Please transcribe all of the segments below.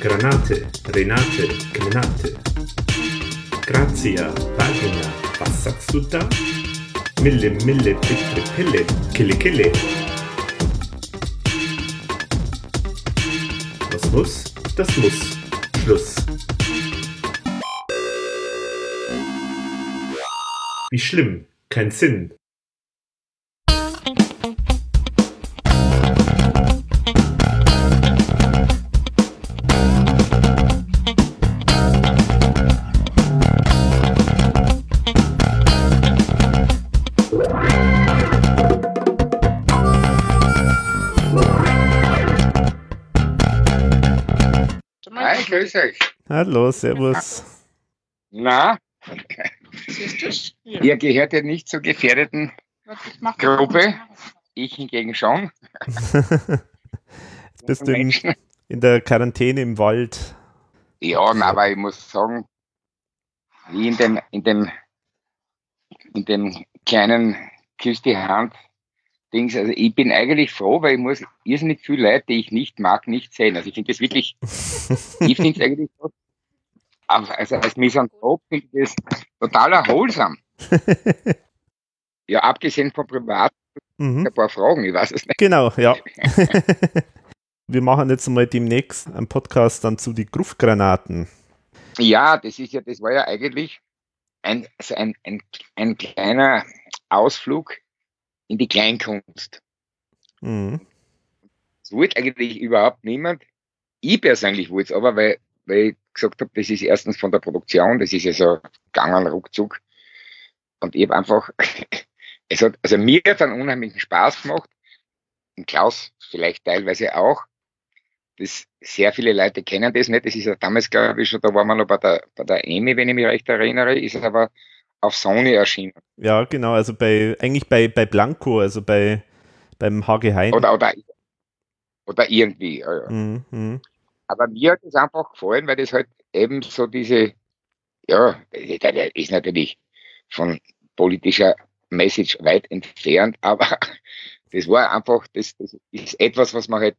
Granate, Renate, Granate. Grazia, Vagina, was sagst du da? Mille, Mille, Bitte, Pille, Kille, Kille. Was muss, das muss. Schluss. Wie schlimm, kein Sinn. Hallo, servus. Na, ihr gehört ja nicht zur gefährdeten Gruppe. Ich hingegen schon. Jetzt bist du in, in der Quarantäne im Wald. Ja, na, aber ich muss sagen, wie in dem, in dem, in dem kleinen Küss die Hand Dings, also ich bin eigentlich froh, weil ich muss irrsinnig viel Leute, die ich nicht mag, nicht sehen. Also ich finde das wirklich, ich finde es eigentlich also als Misanthrop finde ich das total erholsam. Ja, abgesehen von privat, Mhm. ein paar Fragen, ich weiß es nicht. Genau, ja. Wir machen jetzt mal demnächst einen Podcast dann zu die Gruftgranaten. Ja, das ist ja, das war ja eigentlich ein, also ein, ein, ein kleiner Ausflug in die Kleinkunst. Mhm. Das wollte eigentlich überhaupt niemand. Ich persönlich wollte es aber, weil, weil ich gesagt habe, das ist erstens von der Produktion, das ist ja so gegangen, ruckzuck. Und ich habe einfach, es hat, also mir hat einen unheimlichen Spaß gemacht. Und Klaus vielleicht teilweise auch. Das, sehr viele Leute kennen das nicht. Das ist ja damals, glaube ich, schon, da waren wir noch bei der, bei der EMI, wenn ich mich recht erinnere, ist es aber auf Sony erschienen. Ja, genau, also bei, eigentlich bei, bei Blanco, also bei, beim HG Hein. Oder, oder, oder irgendwie. Ja, ja. Mhm. Aber mir hat es einfach gefallen, weil das halt eben so diese, ja, das ist natürlich von politischer Message weit entfernt, aber das war einfach, das, das ist etwas, was man halt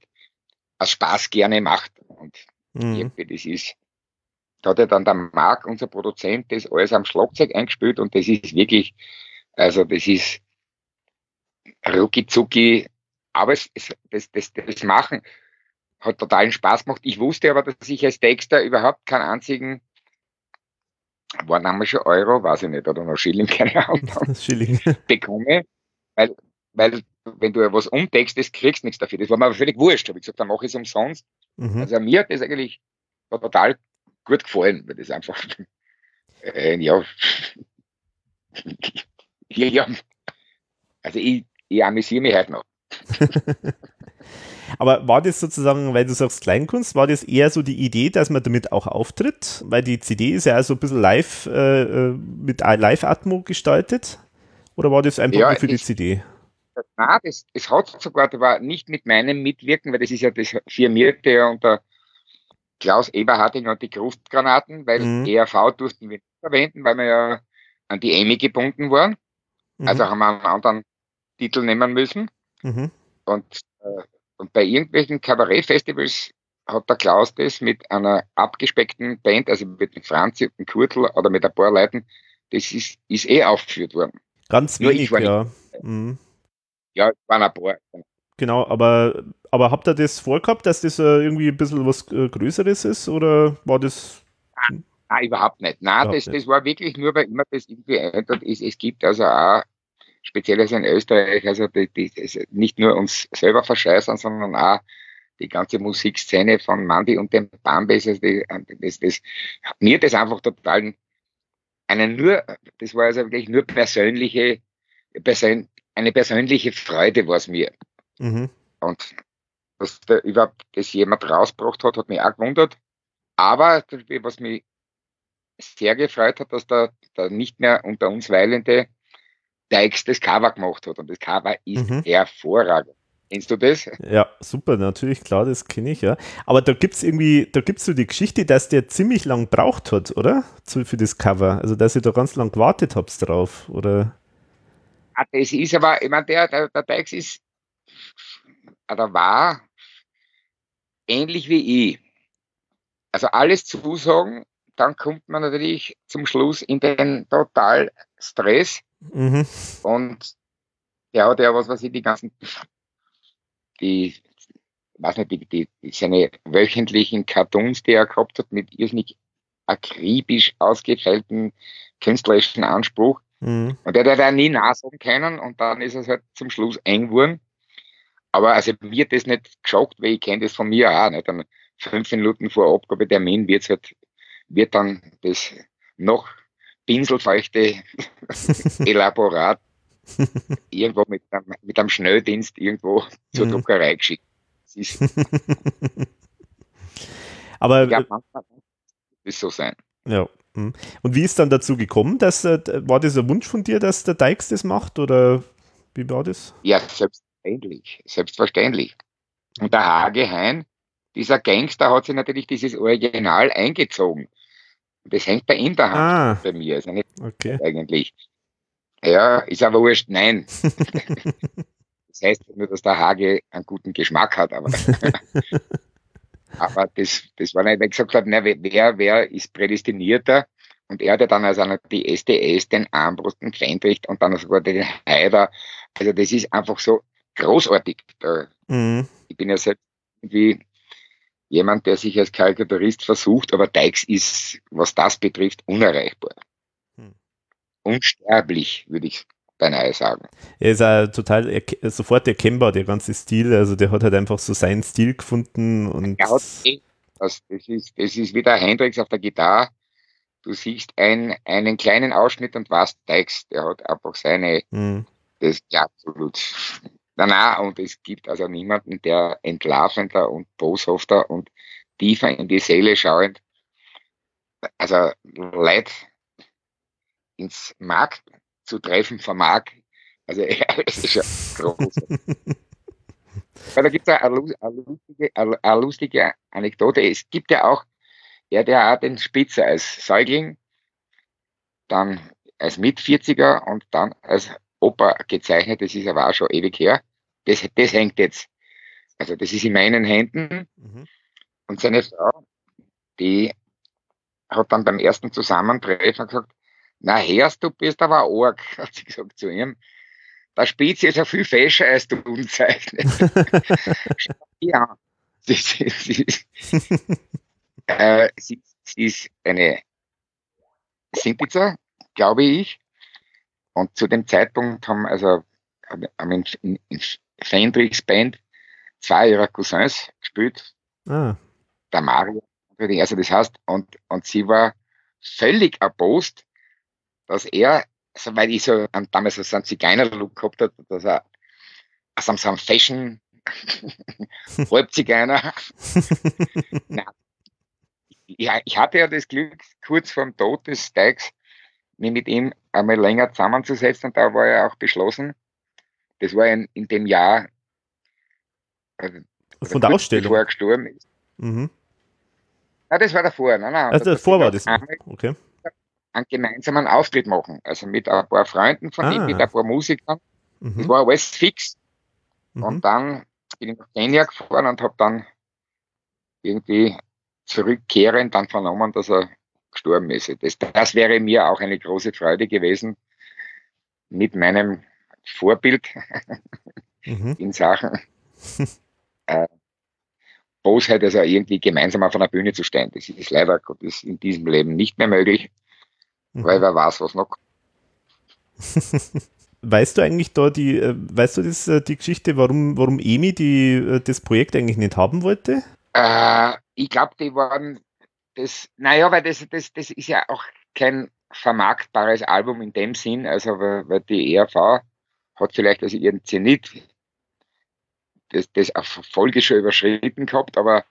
aus Spaß gerne macht. Und Mhm. irgendwie das ist, da hat ja dann der Marc, unser Produzent, das alles am Schlagzeug eingespielt und das ist wirklich, also das ist rucki zucki, aber es, das, das, das Machen hat totalen Spaß gemacht. Ich wusste aber, dass ich als Texter überhaupt keinen einzigen, war damals schon Euro, weiß ich nicht, oder noch Schilling, keine Ahnung, Schilling. bekomme, weil, weil wenn du was umtextest, kriegst du nichts dafür. Das war mir aber völlig wurscht. Habe ich gesagt, dann mache ich es umsonst. Mhm. Also mir hat das eigentlich total gut gefallen, weil das einfach, äh, ja, ja, ja, also ich, ich amüsiere mich halt noch. Aber war das sozusagen, weil du sagst Kleinkunst, war das eher so die Idee, dass man damit auch auftritt? Weil die CD ist ja also ein bisschen live, äh, äh, mit Live-Atmo gestaltet? Oder war das einfach Ja, nur für die ich- CD? Na, das, das hat sogar, das war nicht mit meinem Mitwirken, weil das ist ja das firmierte ja unter Klaus Eberharding und die Krustgranaten, weil Mhm. ERV durften wir nicht verwenden, weil wir ja an die EMI gebunden waren. Mhm. Also haben wir einen anderen Titel nehmen müssen. mhm. Und, und bei irgendwelchen Kabarettfestivals hat der Klaus das mit einer abgespeckten Band, also mit dem Franzi und dem Kurtel oder mit ein paar Leuten, das ist, ist eh aufgeführt worden. Ganz Nur wenig, ja. Mhm. Ja, waren ein paar. Genau, aber, aber habt ihr das vorgehabt, dass das äh, irgendwie ein bisschen was äh, Größeres ist? Oder war das. Nein, überhaupt nicht. Nein, Überhaupt das, nicht. das war wirklich nur, weil immer das irgendwie eintritt ist. Es gibt also auch, speziell also in Österreich, also die, die, nicht nur uns selber verscheißern, sondern auch die ganze Musikszene von Mandy und dem Bambes, also die, das, das, mir das einfach total eine nur, das war also wirklich nur persönliche, persön, eine persönliche Freude war es mir. Mhm. Und dass da überhaupt das jemand rausgebracht hat, hat mich auch gewundert. Aber was mich sehr gefreut hat, dass der, der nicht mehr unter uns weilende Dykes das Cover gemacht hat. Und das Cover ist Mhm. hervorragend. Kennst du das? Ja, super, natürlich, klar, das kenne ich, ja. Aber da gibt es irgendwie, da gibt es so die Geschichte, dass der ziemlich lang braucht hat, oder? Zu, für das Cover. Also, dass ihr da ganz lang gewartet habt drauf, oder? Ah, Das ist aber, ich meine, der, der, der Dykes ist, oder war ähnlich wie ich. also alles zusagen, dann kommt man natürlich zum Schluss in den total Stress Mhm. und der hat ja was weiß ich, die ganzen, die, weiß nicht, die, die, seine wöchentlichen Cartoons, die er gehabt hat, mit irrsinnig akribisch ausgefeilten künstlerischen Anspruch. Mhm. Und der hat ja nie nachsagen können und dann ist es halt zum Schluss eng geworden. Aber also mir das nicht geschockt, weil ich kenne das von mir auch nicht. Dann fünf Minuten vor Abgabetermin wird's halt, wird dann das noch pinselfeuchte Elaborat irgendwo mit einem, mit einem Schnelldienst irgendwo zur Mhm. Druckerei geschickt. Ist, Aber ja, manchmal es so sein. Ja. hm. Und wie ist dann dazu gekommen? Dass, äh, war das ein Wunsch von dir, dass der Dykes das macht? Oder wie war das? Ja, selbstverständlich. Selbstverständlich. Und der Hage Hein, dieser Gangster, hat sich natürlich dieses Original eingezogen. Das hängt bei ihm daheim Ah, bei mir. Ist ja nicht okay. eigentlich. Ja, ist aber wurscht. Nein. Das heißt nur, dass der Hage einen guten Geschmack hat, aber, aber das, das war nicht, weil ich gesagt habe, na, wer, wer ist prädestinierter? Und er hatte dann also die SDS, den Armbrust, den Fendrich und dann sogar den Haider. Also das ist einfach so großartig. Mhm. ich bin ja selbst irgendwie jemand, der sich als Karikaturist versucht, aber Dykes ist, was das betrifft, unerreichbar. Hm. Unsterblich, würde ich beinahe sagen. Er ist auch total erke- sofort erkennbar, der ganze Stil. Also der hat halt einfach so seinen Stil gefunden und Er hat eh- das, das, ist, das ist wie der Hendrix auf der Gitarre. Du siehst ein, einen kleinen Ausschnitt und weißt, Dykes, der hat einfach seine, Mhm. das ja absolut. Na, na, und es gibt also niemanden, der entlarvender und boshafter und tiefer in die Seele schauend, also Leid ins Markt zu treffen vermag. Also, das ist ja groß. Weil da gibt es eine, eine, lustige, eine, lustige Anekdote. Es gibt ja auch, hat ja auch den Spitzer als Säugling, dann als Mit-40er und dann als Opa gezeichnet. Das ist aber auch schon ewig her. Das, das hängt jetzt. Also das ist in meinen Händen. Mhm. Und seine Frau, die hat dann beim ersten Zusammentreffen gesagt, na Herrst, du bist aber arg, hat sie gesagt zu ihm. Der Spitze ist ja viel fescher als du unzeichnet. ja, sie, sie, sie, äh, sie, sie ist eine Simpitzer, glaube ich. Und zu dem Zeitpunkt haben also haben in, in, in Fendrichs Band zwei ihrer Cousins gespielt, Ah, der Mario, also das heißt, und, und sie war völlig erbost, dass er, also weil ich so an- damals so einen Zigeuner-Look gehabt hat, dass er also so ein Fashion Halbzigeuner. Ja, ich hatte ja das Glück, kurz vor dem Tod des Dykes, mich mit ihm einmal länger zusammenzusetzen und da war er auch beschlossen. Das war in, in dem Jahr, also von der Ausstellung. bevor er gestorben ist. Mhm. Nein, das war davor. Nein, nein. Also Da davor war das. einmal Okay. einen gemeinsamen Auftritt machen. Also mit ein paar Freunden von ihm, Ah. mit ein paar Musikern. Das Mhm. war alles fix. Mhm. Und dann bin ich nach Kenia gefahren und habe dann irgendwie zurückkehrend dann vernommen, dass er gestorben ist. Das, das wäre mir auch eine große Freude gewesen, mit meinem Vorbild Mhm. in Sachen äh, Bosheit, also irgendwie gemeinsam auf einer Bühne zu stehen. Das ist leider Gottes in diesem Leben nicht mehr möglich, weil Mhm. wer weiß, was noch. Weißt du eigentlich da die, äh, weißt du das, äh, die Geschichte, warum, warum Emi die, äh, das Projekt eigentlich nicht haben wollte? Äh, ich glaube, die waren das, naja, weil das, das, das ist ja auch kein vermarktbares Album in dem Sinn, also weil, weil die ERV hat vielleicht also ihren Zenit das, das auf Folge schon überschritten gehabt, aber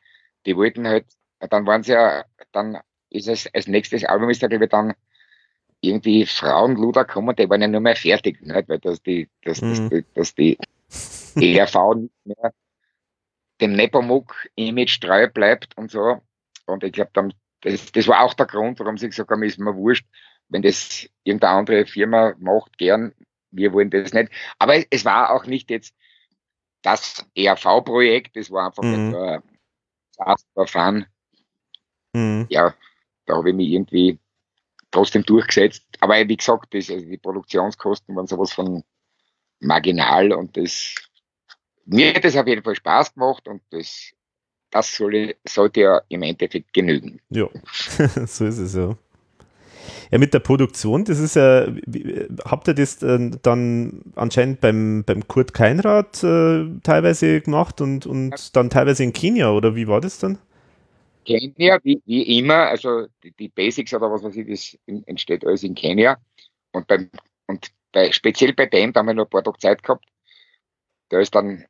die wollten halt, dann waren sie ja, dann ist es als nächstes Album ist da glaube ich dann irgendwie Frauenluder kommen, die waren ja nur mehr fertig, nicht? weil das die, das, Mhm. das, das die ERV nicht mehr dem Nepomuk-Image treu bleibt und so. Und ich glaube, dann, das, das war auch der Grund, warum sie gesagt haben, ist mir wurscht, wenn das irgendeine andere Firma macht, gern, wir wollen das nicht. Aber es war auch nicht jetzt das ERV-Projekt, es war einfach Mhm. ein Fun. Mhm. ja, da habe ich mich irgendwie trotzdem durchgesetzt. Aber wie gesagt, das, also die Produktionskosten waren sowas von marginal und das, mir hat das auf jeden Fall Spaß gemacht und das, das soll, sollte ja im Endeffekt genügen. Ja, so ist es ja. Ja, mit der Produktion, das ist ja, habt ihr das äh, dann anscheinend beim, beim Kurt Keinrad äh, teilweise gemacht und, und dann teilweise in Kenia oder wie war das dann? Kenia, wie, wie immer, also die, die Basics oder was weiß ich, das entsteht alles in Kenia. Und beim, und bei, speziell bei dem, da haben wir noch ein paar Tage Zeit gehabt, da ist dann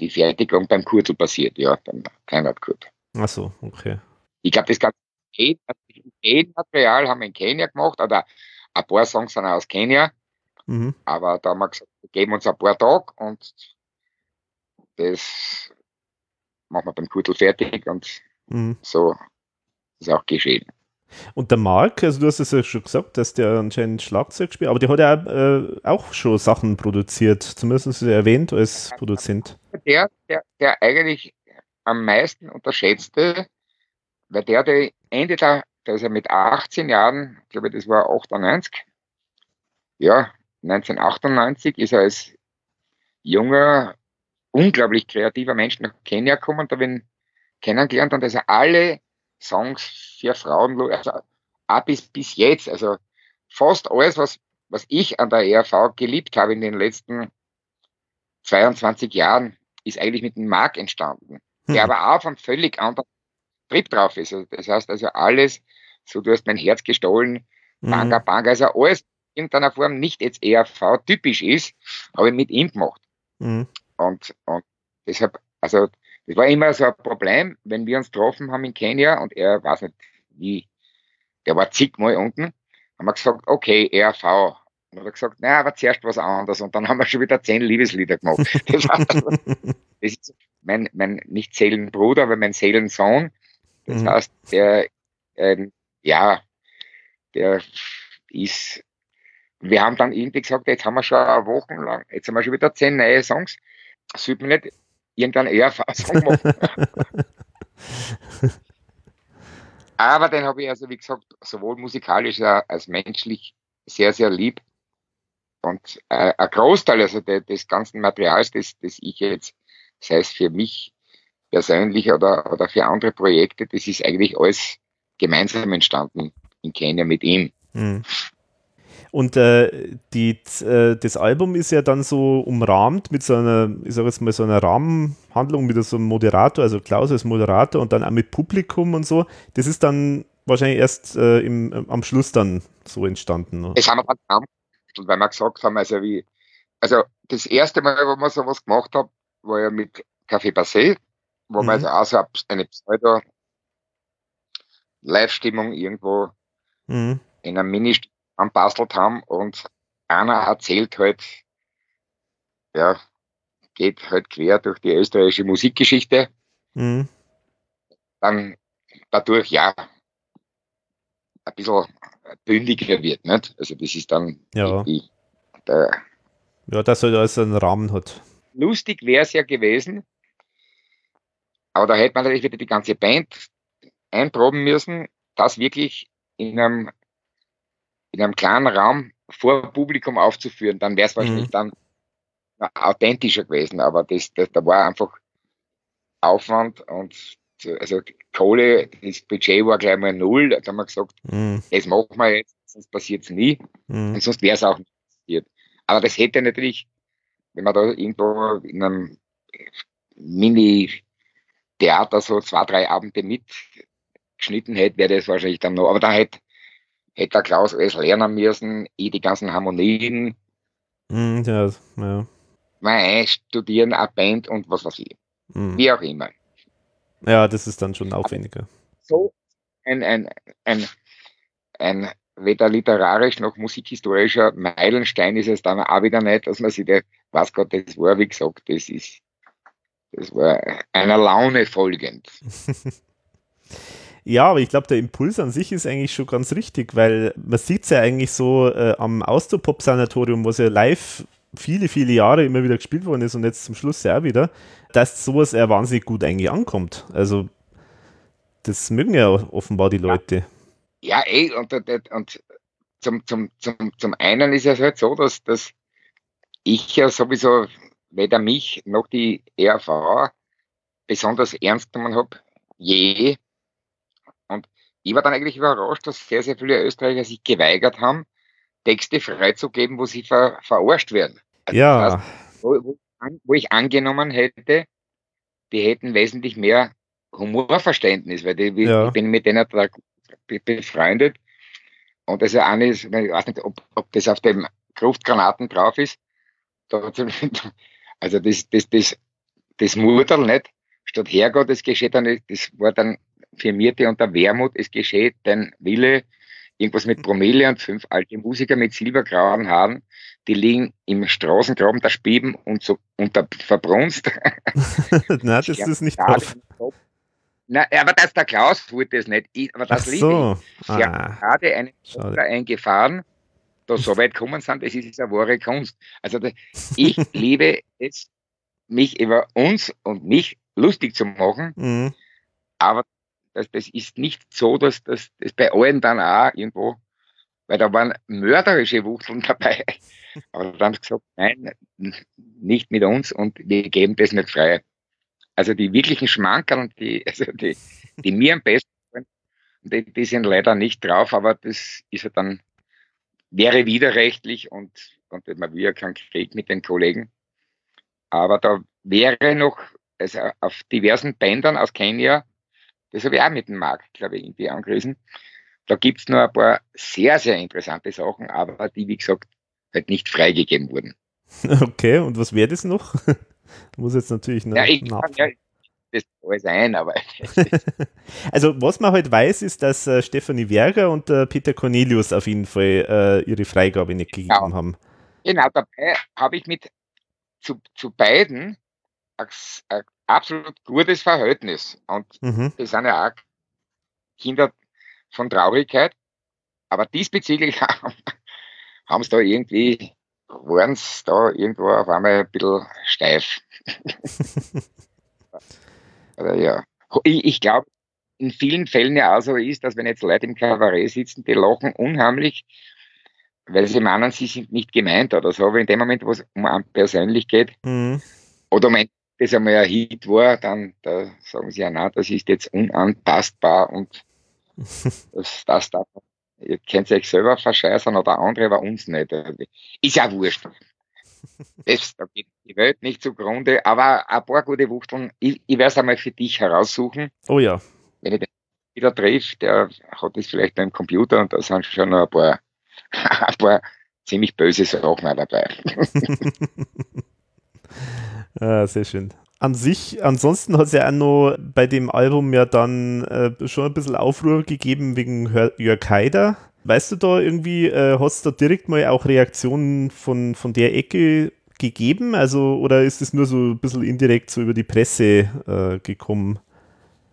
die Fertigung beim Kurzel passiert, ja, beim Keinrad Kurt. Ach so, okay. Ich glaube, das ganze Material haben wir in Kenia gemacht, oder ein paar Songs sind auch aus Kenia, Mhm. aber da haben wir gesagt, wir geben uns ein paar Tage und das machen wir beim Kurtel fertig und Mhm. so ist auch geschehen. Und der Marc, also du hast es ja schon gesagt, dass der anscheinend Schlagzeug spielt, aber der hat ja äh, auch schon Sachen produziert, zumindest ist er erwähnt als Produzent. Der, der, der eigentlich am meisten unterschätzte, weil der, der Ende der, da ist er mit 18 Jahren, ich glaube, das war 98, ja, 1998 ist er als junger, unglaublich kreativer Mensch nach Kenia gekommen, da habe ich kennengelernt und dass er alle Songs für Frauen, also auch bis, bis jetzt, also fast alles, was, was ich an der ERV geliebt habe in den letzten 22 Jahren, ist eigentlich mit dem Mark entstanden, der Hm. aber auch von völlig anderen Trip drauf ist. Also das heißt also alles, so du hast mein Herz gestohlen, Banga Mhm. Banga, also alles in irgendeiner Form nicht jetzt ERV typisch ist, habe ich mit ihm gemacht. Mhm. Und, und deshalb, also das war immer so ein Problem, wenn wir uns getroffen haben in Kenia und er weiß nicht wie, der war zigmal unten, haben wir gesagt, okay, ERV. Und hat er gesagt, naja, aber zuerst was anderes. Und dann haben wir schon wieder zehn Liebeslieder gemacht. Das, war, das ist mein, mein nicht Seelenbruder, aber mein Seelensohn. Das Mhm. heißt, der, ähm, ja, der ist, wir haben dann irgendwie gesagt, jetzt haben wir schon eine Woche lang, jetzt haben wir schon wieder zehn neue Songs. Sollte man nicht irgendeinen ERV-Song machen? Aber den habe ich also, wie gesagt, sowohl musikalisch als menschlich sehr, sehr lieb. Und äh, ein Großteil also de, des ganzen Materials, das, das ich jetzt, sei es für mich persönlich oder, oder für andere Projekte, das ist eigentlich alles gemeinsam entstanden in Kenia mit ihm. Mhm. Und äh, die, äh, das Album ist ja dann so umrahmt mit so einer, ich sag jetzt mal, so einer Rahmenhandlung mit so einem Moderator, also Klaus als Moderator und dann auch mit Publikum und so. Das ist dann wahrscheinlich erst äh, im, am Schluss dann so entstanden. Ne? Das haben wir dann weil wir gesagt haben, also wie, also das erste Mal, wo wir sowas gemacht haben, war ja mit Café Passé, wo Mhm. wir also auch so eine Pseudo Live-Stimmung irgendwo Mhm. in einem mini anbastelt haben und einer erzählt halt, ja, geht halt quer durch die österreichische Musikgeschichte, Mhm. dann dadurch ja ein bisschen bündiger wird, nicht? Also das ist dann Ja. die, der, Ja, dass er also einen Rahmen hat. lustig wäre es ja gewesen, aber da hätte man natürlich wieder die ganze Band einproben müssen, das wirklich in einem, in einem kleinen Raum vor Publikum aufzuführen, dann wäre es wahrscheinlich dann authentischer gewesen, aber das, das, da war einfach Aufwand und so- also Kohle, das Budget war gleich mal null, da haben wir gesagt, Mhm. das machen wir jetzt, sonst passiert es nie. Mhm. Und sonst wäre es auch nicht passiert. Aber das hätte natürlich, wenn man da irgendwo in einem Mini-Theater so zwei, drei Abende mitgeschnitten hätte, wäre das wahrscheinlich dann noch. Aber da hätte, hätte der Klaus alles lernen müssen, eh die ganzen Harmonien, Mhm. Ja, ja. mal studieren, eine Band und was weiß ich. Mhm. Wie auch immer. ja, das ist dann schon aufwendiger. So ein, ein, ein, ein weder literarisch noch musikhistorischer Meilenstein ist es dann auch wieder nicht, dass man sich der, was Gott, das war, wie gesagt, das ist, das war einer Laune folgend. Ja, aber ich glaube, der Impuls an sich ist eigentlich schon ganz richtig, weil man sieht es ja eigentlich so äh, am Austropop-Sanatorium, was ja live viele, viele Jahre immer wieder gespielt worden ist und jetzt zum Schluss ja auch wieder, dass sowas ja wahnsinnig gut eigentlich ankommt. Also das mögen ja offenbar die Leute. Ja, eh, und, und, und zum, zum, zum, zum einen ist es halt so, dass, dass ich ja sowieso weder mich noch die ERV besonders ernst genommen habe, je. Und ich war dann eigentlich überrascht, dass sehr, sehr viele Österreicher sich geweigert haben, Texte freizugeben, wo sie ver, verarscht werden. Also ja. Das heißt, wo, wo, ich angenommen hätte, die hätten wesentlich mehr Humorverständnis, weil die, ja. ich bin mit denen befreundet. Und das ist ja eine, ich weiß nicht, ob, ob das auf dem Gruftgranaten drauf ist. Also das, das, das, das Murtel nicht, statt Herrgott, es geschieht dann, das war dann firmierte unter Wermut, es geschieht dein Wille, irgendwas mit Promille und fünf alte Musiker mit silbergrauen Haaren, die liegen im Straßengraben der Spieben und so unter verbrunst. Nein, das ist nicht drauf. Na, aber das der Klaus wollte es nicht. Ich, aber das Ach so. ich. Sie ah. gerade einen Tochter eingefahren, da so weit kommen sind, das ist eine wahre Kunst. Also ich liebe es, mich über uns und mich lustig zu machen, mhm. aber das, das ist nicht so, dass das, das bei allen dann auch irgendwo, weil da waren mörderische Wuchteln dabei. Aber dann haben sie gesagt, nein, nicht mit uns und wir geben das nicht frei. Also die wirklichen Schmankerl die, also die, die mir am besten die, die sind leider nicht drauf, aber das ist ja dann, wäre widerrechtlich und, und man will ja keinen Krieg mit den Kollegen. Aber da wäre noch, also auf diversen Bändern aus Kenia, das habe ich auch mit dem Markt, glaube ich, irgendwie angerissen. Da gibt's noch ein paar sehr, sehr interessante Sachen, aber die, wie gesagt, halt nicht freigegeben wurden. Okay, und was wäre das noch? Muss jetzt natürlich noch ja, ich ja, das alles ein, aber. also, was man halt weiß, ist, dass äh, Stefanie Werger und äh, Peter Cornelius auf jeden Fall äh, ihre Freigabe nicht gegeben genau. haben. Genau, dabei habe ich mit zu, zu beiden ein, ein absolut gutes Verhältnis. Und mhm. das sind ja auch Kinder von Traurigkeit. Aber diesbezüglich haben sie da irgendwie, waren sie da irgendwo auf einmal ein bisschen steif. Ja. Ich, ich glaube, in vielen Fällen ja auch so ist, dass wenn jetzt Leute im Kabarett sitzen, die lachen unheimlich, weil sie meinen, sie sind nicht gemeint oder so, aber in dem Moment, wo es um einen persönlich geht, mhm. oder um das einmal ein Hit war, dann da sagen sie ja, na, das ist jetzt unantastbar und das, das darf ihr könnt euch selber verscheißern oder andere, aber uns nicht. Ist ja wurscht. Das, da geht die Welt nicht zugrunde, aber ein paar gute Wuchteln, ich, ich werde es einmal für dich heraussuchen. Oh ja. Wenn ich den wieder treffe, der hat das vielleicht beim Computer und da sind schon noch ein paar, ein paar ziemlich böse Sachen dabei. Ah, sehr schön. An sich, ansonsten hat es ja auch noch bei dem Album ja dann äh, schon ein bisschen Aufruhr gegeben wegen Jörg Haider. Weißt du da irgendwie, äh, hast du da direkt mal auch Reaktionen von, von der Ecke gegeben? Also, oder ist es nur so ein bisschen indirekt so über die Presse äh, gekommen?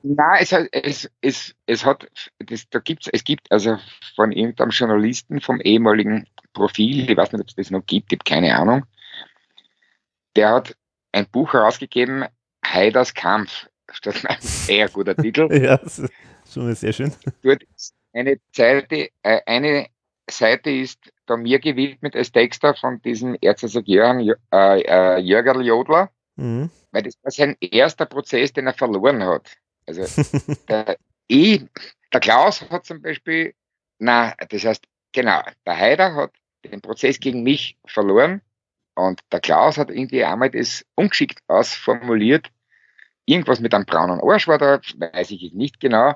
Na, es hat, es, es, es hat, das, da gibt's, es gibt also von irgendeinem Journalisten vom ehemaligen Profil, ich weiß nicht, ob es das noch gibt, ich habe keine Ahnung, der hat ein Buch herausgegeben, Haiders Kampf. Das ist ein sehr guter Titel. ja, das ist schon sehr schön. Dort eine Seite, äh, eine Seite ist da mir gewidmet als Texter von diesem Erzherzog Jörn, äh, äh, Jörgerl Jodler, mhm. weil das war sein erster Prozess, den er verloren hat. Also der, ich, der Klaus hat zum Beispiel, na, das heißt, genau, der Haider hat den Prozess gegen mich verloren und der Klaus hat irgendwie einmal das ungeschickt ausformuliert. Irgendwas mit einem braunen Arsch war da, weiß ich nicht genau.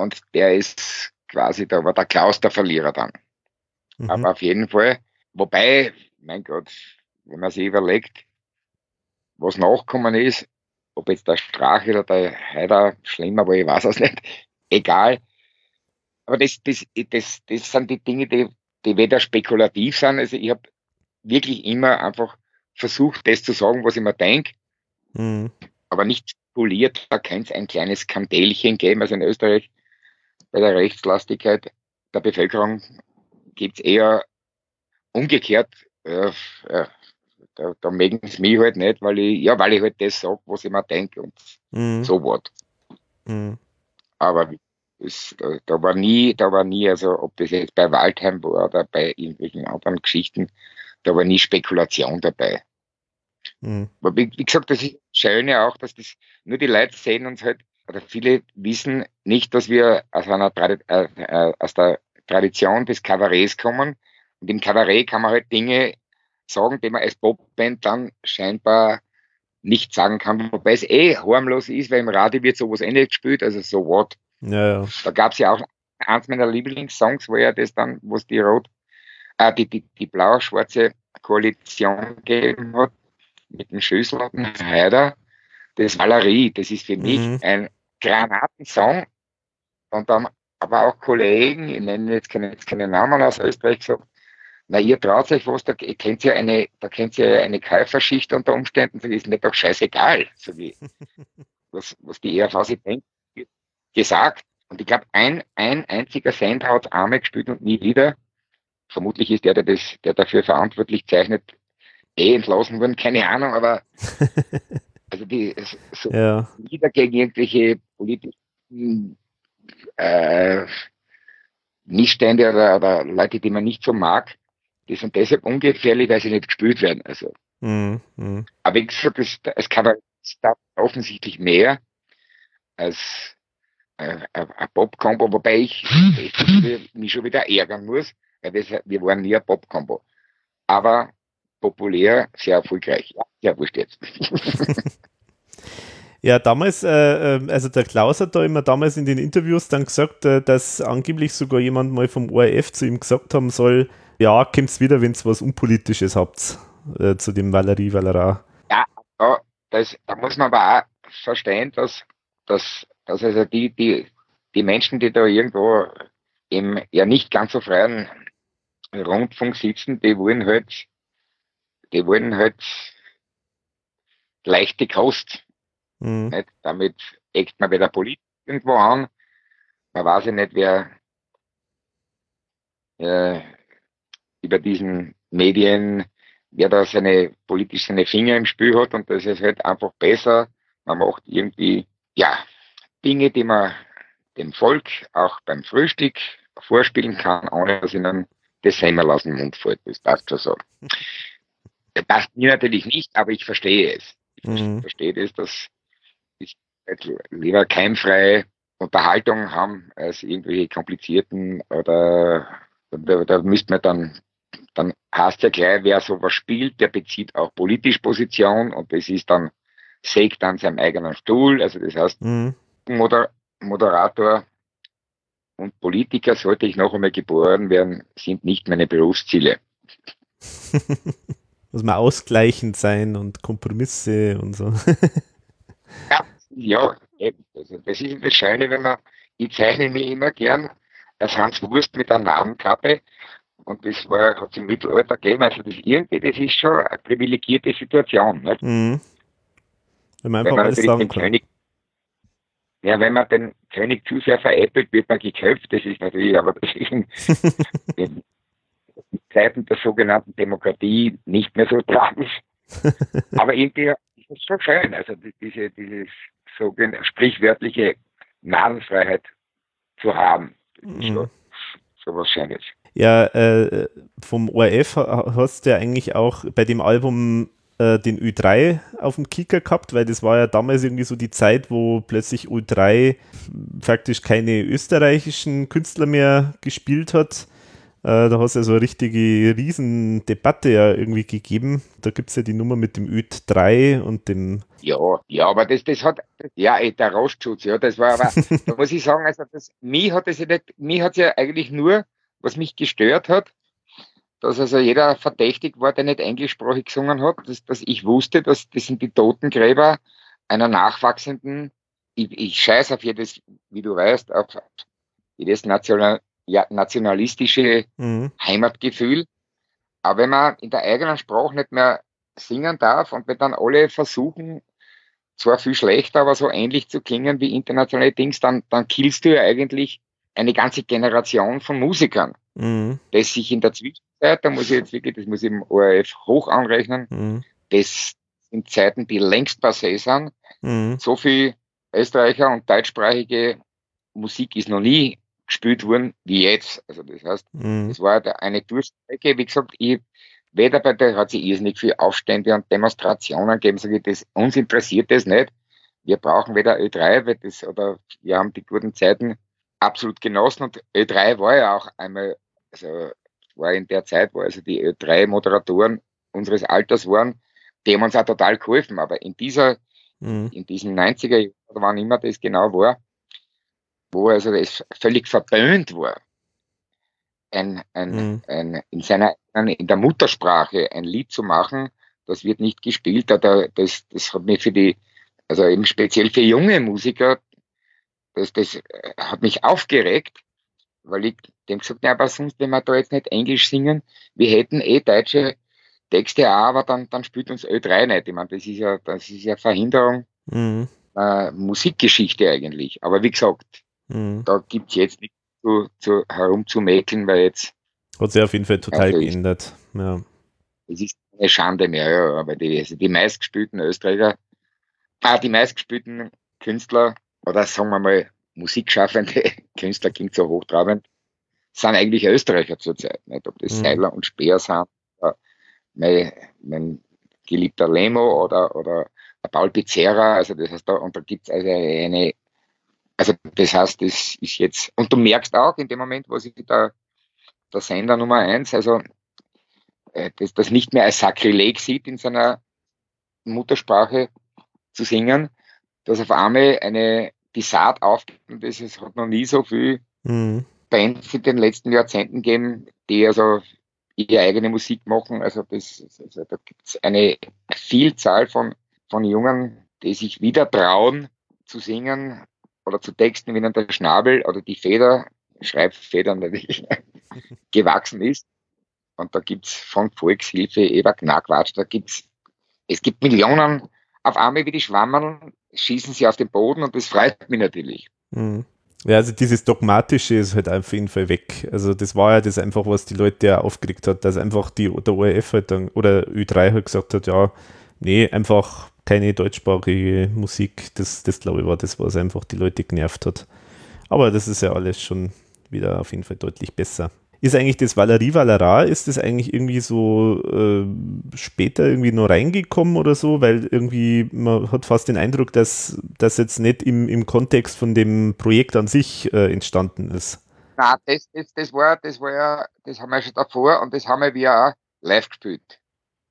Und der ist quasi, da war der Klaus der Verlierer dann. Mhm. Aber auf jeden Fall, wobei, mein Gott, wenn man sich überlegt, was nachkommen ist, ob jetzt der Strache oder der Heider schlimmer war, ich weiß es nicht, egal. Aber das, das, das, das sind die Dinge, die, die weder spekulativ sind. Also ich habe wirklich immer einfach versucht, das zu sagen, was ich mir denke, mhm. aber nicht poliert. Da kann es ein kleines Kandelchen geben. Also in Österreich bei der Rechtslastigkeit der Bevölkerung gibt es eher umgekehrt. Äh, äh, da, da mögen sie mich halt nicht, weil ich, ja, weil ich halt das sage, was ich mir denke und mhm. so was. Mhm. Aber es, da, da war nie, da war nie, also ob das jetzt bei Waldheim war oder bei irgendwelchen anderen Geschichten, da war nie Spekulation dabei. Mhm. Aber wie, wie gesagt, das ist Schöne auch, dass das nur die Leute sehen uns halt, oder viele wissen nicht, dass wir aus einer äh, äh, aus der Tradition des Kabarets kommen. Und im Kabarett kann man halt Dinge sagen, die man als Popband dann scheinbar nicht sagen kann, wobei es eh harmlos ist, weil im Radio wird sowas eh nicht gespielt, also so what. Ja, ja. Da gab's ja auch eins meiner Lieblingssongs, wo ja das dann, wo es die rot, äh, die, die, die blau-schwarze Koalition gegeben hat, mit dem Schüssel und dem Heider, das Valerie, das ist für mich Mhm. ein Granatensong. Und dann aber auch Kollegen, ich nenne jetzt keine, jetzt keine Namen aus Österreich gesagt, na, ihr traut euch was, da kennt ihr eine, da kennt ihr eine Käuferschicht unter Umständen, das ist mir doch scheißegal, so wie, was, was die ERV sich denkt, gesagt. Und ich glaube, ein, ein einziger Sender hat einmal gespielt und nie wieder. Vermutlich ist der, der, das, der dafür verantwortlich zeichnet, eh entlassen worden, keine Ahnung, aber also die so ja. wieder gegen irgendwelche politischen äh, Missstände oder, oder Leute, die man nicht so mag, die sind deshalb ungefährlich, weil sie nicht gespielt werden. Also, Mhm. Mhm. aber wie gesagt, es, es kann man offensichtlich mehr als äh, ein ein Pop-Combo, wobei ich, ich mich schon wieder ärgern muss, weil wir, wir waren nie ein Pop-Combo. Aber populär, sehr erfolgreich. Ja, ja wurscht jetzt. Ja, damals, äh, äh, also der Klaus hat da immer damals in den Interviews dann gesagt, äh, dass angeblich sogar jemand mal vom ORF zu ihm gesagt haben soll, ja, kommt's wieder, wenn's was Unpolitisches habt, äh, zu dem Valerie Valera. Ja, da, das, da muss man aber auch verstehen, dass, dass, dass also die, die, die Menschen, die da irgendwo im ja nicht ganz so freien Rundfunk sitzen, die wollen halt, die wollen halt leichte Kost. Mhm. Nicht? Damit eckt man wieder politisch irgendwo an. Man weiß ja nicht, wer äh, über diesen Medien, wer da seine politisch seine Finger im Spiel hat und das ist halt einfach besser. Man macht irgendwie, ja, Dinge, die man dem Volk auch beim Frühstück vorspielen kann, ohne dass ihnen das Semmel aus dem Mund fällt. Das passt schon so. Das passt mir natürlich nicht, aber ich verstehe es. Ich Mhm. verstehe das, dass ich halt lieber keimfreie Unterhaltung haben als irgendwelche komplizierten oder da, da müsste man dann, dann heißt ja gleich, wer sowas spielt, der bezieht auch politisch Position und das ist dann, sägt an seinem eigenen Stuhl. Also das heißt, Mhm. Moder Moderator und Politiker, sollte ich noch einmal geboren werden, sind nicht meine Berufsziele. Muss man ausgleichend sein und Kompromisse und so. Ja, ja eben. Also das ist das Schöne, wenn man, ich zeichne mich immer gern als Hans Wurst mit einer Namenkappe. Und das war, hat es im Mittelalter gegeben. Also das irgendwie, das ist schon eine privilegierte Situation. Nicht? Mhm. Wenn man Wenn einfach man alles sagen den kann. König, ja, wenn man den König zu sehr veräppelt, wird man geköpft. Das ist natürlich, aber das ist Zeiten der sogenannten Demokratie nicht mehr so tragisch. Aber irgendwie ist es schon schön, also die- diese, dieses sogenannte sprichwörtliche Nadenfreiheit zu haben. Mhm. so was Schönes. Ja, äh, vom ORF ha- hast du ja eigentlich auch bei dem Album äh, den Ü3 auf dem Kicker gehabt, weil das war ja damals irgendwie so die Zeit, wo plötzlich U3 faktisch keine österreichischen Künstler mehr gespielt hat. Äh, da hast du ja so eine richtige Riesendebatte ja irgendwie gegeben. Da gibt es ja die Nummer mit dem Ü3 und dem Ja, ja, aber das, das hat, ja, der Rostschutz, ja, das war aber, da muss ich sagen, also das, mich hat es ja nicht, mich hat ja eigentlich nur, was mich gestört hat, dass also jeder verdächtig war, der nicht englischsprachig gesungen hat, dass, dass ich wusste, dass das sind die Totengräber einer nachwachsenden, ich, ich scheiß auf jedes, wie du weißt, auf jedes national, ja, nationalistische Mhm. Heimatgefühl. Aber wenn man in der eigenen Sprache nicht mehr singen darf und wenn dann alle versuchen, zwar viel schlechter, aber so ähnlich zu klingen wie internationale Dings, dann, dann killst du ja eigentlich eine ganze Generation von Musikern, Mhm. das sich in der Zwischenzeit, da muss ich jetzt wirklich, das muss ich im ORF hoch anrechnen, Mhm. das sind Zeiten, die längst passé sind, Mhm. so viel Österreicher und deutschsprachige Musik ist noch nie gespielt worden wie jetzt. Also das heißt, Mhm. es war eine Durchstrecke, wie gesagt, ich, weder bei der hat sich irrsinnig viel Aufstände und Demonstrationen gegeben, sage ich, das, uns interessiert das nicht. Wir brauchen weder Ö3, weil das, oder wir haben die guten Zeiten absolut genossen und Ö3 war ja auch einmal, also war in der Zeit, wo also die Ö3-Moderatoren unseres Alters waren, die haben uns auch total geholfen, aber in dieser Mhm. in diesen 90er Jahren, oder wann immer das genau war, wo also es völlig verböhnt war, ein, ein, Mhm. ein, in seiner, in der Muttersprache ein Lied zu machen, das wird nicht gespielt, das, das hat mich für die, also eben speziell für junge Musiker, das, das äh, hat mich aufgeregt, weil ich dem gesagt habe, aber sonst, wenn wir da jetzt nicht Englisch singen, wir hätten eh deutsche Texte auch, aber dann, dann spielt uns Ö3 nicht. Ich meine, das ist ja, das ist ja Verhinderung Mhm. äh, Musikgeschichte eigentlich. Aber wie gesagt, Mhm. da gibt's jetzt nichts zu, zu, herumzumäkeln, weil jetzt, Hat sich auf jeden Fall total Also geändert. Ja. es ist eine Schande mehr, ja, aber die, also die meistgespielten Österreicher, ah, die meistgespielten Künstler, oder sagen wir mal, musikschaffende Künstler klingt so hochtrabend, sind eigentlich Österreicher zurzeit. Nicht? Ob das Mhm. Seiler und Speer sind, oder mein, mein geliebter Lemo oder, oder der Paul Pizzerra, also das heißt, da, und da gibt's also eine, also das heißt, das ist jetzt, und du merkst auch in dem Moment, wo sich der, der Sender Nummer eins, also äh, das, das nicht mehr als Sakrileg sieht, in seiner Muttersprache zu singen, dass auf einmal eine, die Saat aufgeht und das es hat noch nie so viel Mhm. Bands in den letzten Jahrzehnten gegeben, die also ihre eigene Musik machen. Also, das, also da gibt es eine Vielzahl von, von Jungen, die sich wieder trauen zu singen oder zu texten, wenn der Schnabel oder die Feder, Schreibfeder natürlich, gewachsen ist. Und da gibt's von Volkshilfe, Eber Knackquatsch, da gibt's, es gibt Millionen auf einmal wie die Schwammerl, schießen sie auf den Boden und das freut mich natürlich. Mhm. Ja, also dieses Dogmatische ist halt auf jeden Fall weg. Also das war ja das einfach, was die Leute ja aufgeregt hat, dass einfach die, der ORF halt dann, oder Ö3 halt gesagt hat, ja, nee, einfach keine deutschsprachige Musik. Das, das glaube ich war das, was einfach die Leute genervt hat. Aber das ist ja alles schon wieder auf jeden Fall deutlich besser. Ist eigentlich das Valerie Valera, ist das eigentlich irgendwie so äh, später irgendwie noch reingekommen oder so? Weil irgendwie, man hat fast den Eindruck, dass das jetzt nicht im, im Kontext von dem Projekt an sich äh, entstanden ist. Na, das, das, das war, das war ja, das haben wir schon davor und das haben wir ja auch live gespielt.